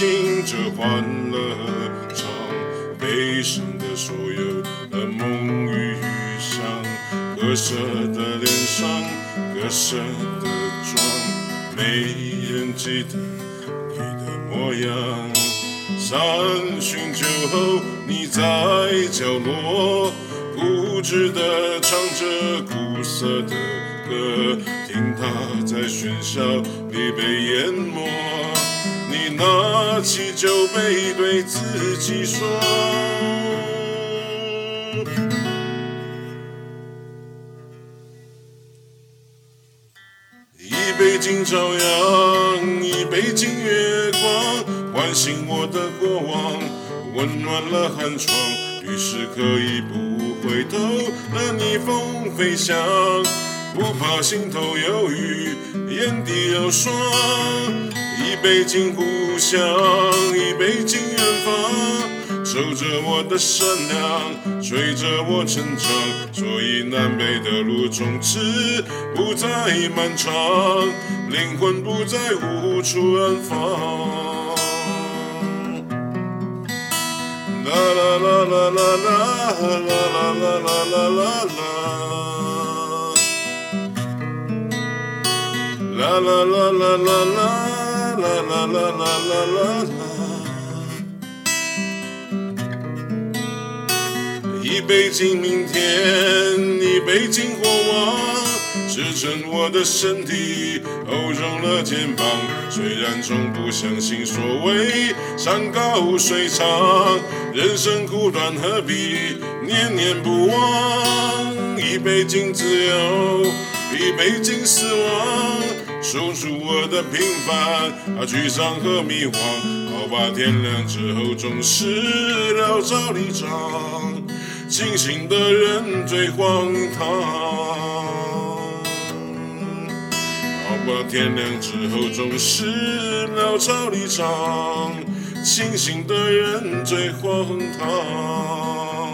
你走进这欢乐唱，悲伤的所有的梦与预想，割舍的脸上，割舍的妆，没人记得你的模样。三巡酒后，你在角落固执地唱着苦涩的歌，听它在喧嚣里被淹没。拿起酒杯对自己说：一杯敬朝阳，一杯敬月光。唤醒我的过往，温暖了寒窗，于是可以不回头，任逆风飞翔，不怕心头有雨，眼底有霜。一杯敬故乡，一杯敬远方，守着我的善良，催着我成长，所以南北的路从此不再漫长，灵魂不再无处安放。啦啦啦啦啦啦啦啦啦啦啦啦啦啦啦啦啦啦啦啦啦啦啦啦啦一杯敬明天一杯敬过往支撑我的身体厚重了肩膀虽然从不相信所谓山高水长人生苦短何必念念不忘一杯敬自由一杯敬死亡守住我的平凡，啊，沮丧和迷惘。好吧，天亮之后总是潦草离场。清醒的人最荒唐，好吧，天亮之后总是潦草离场。清醒的人最荒唐。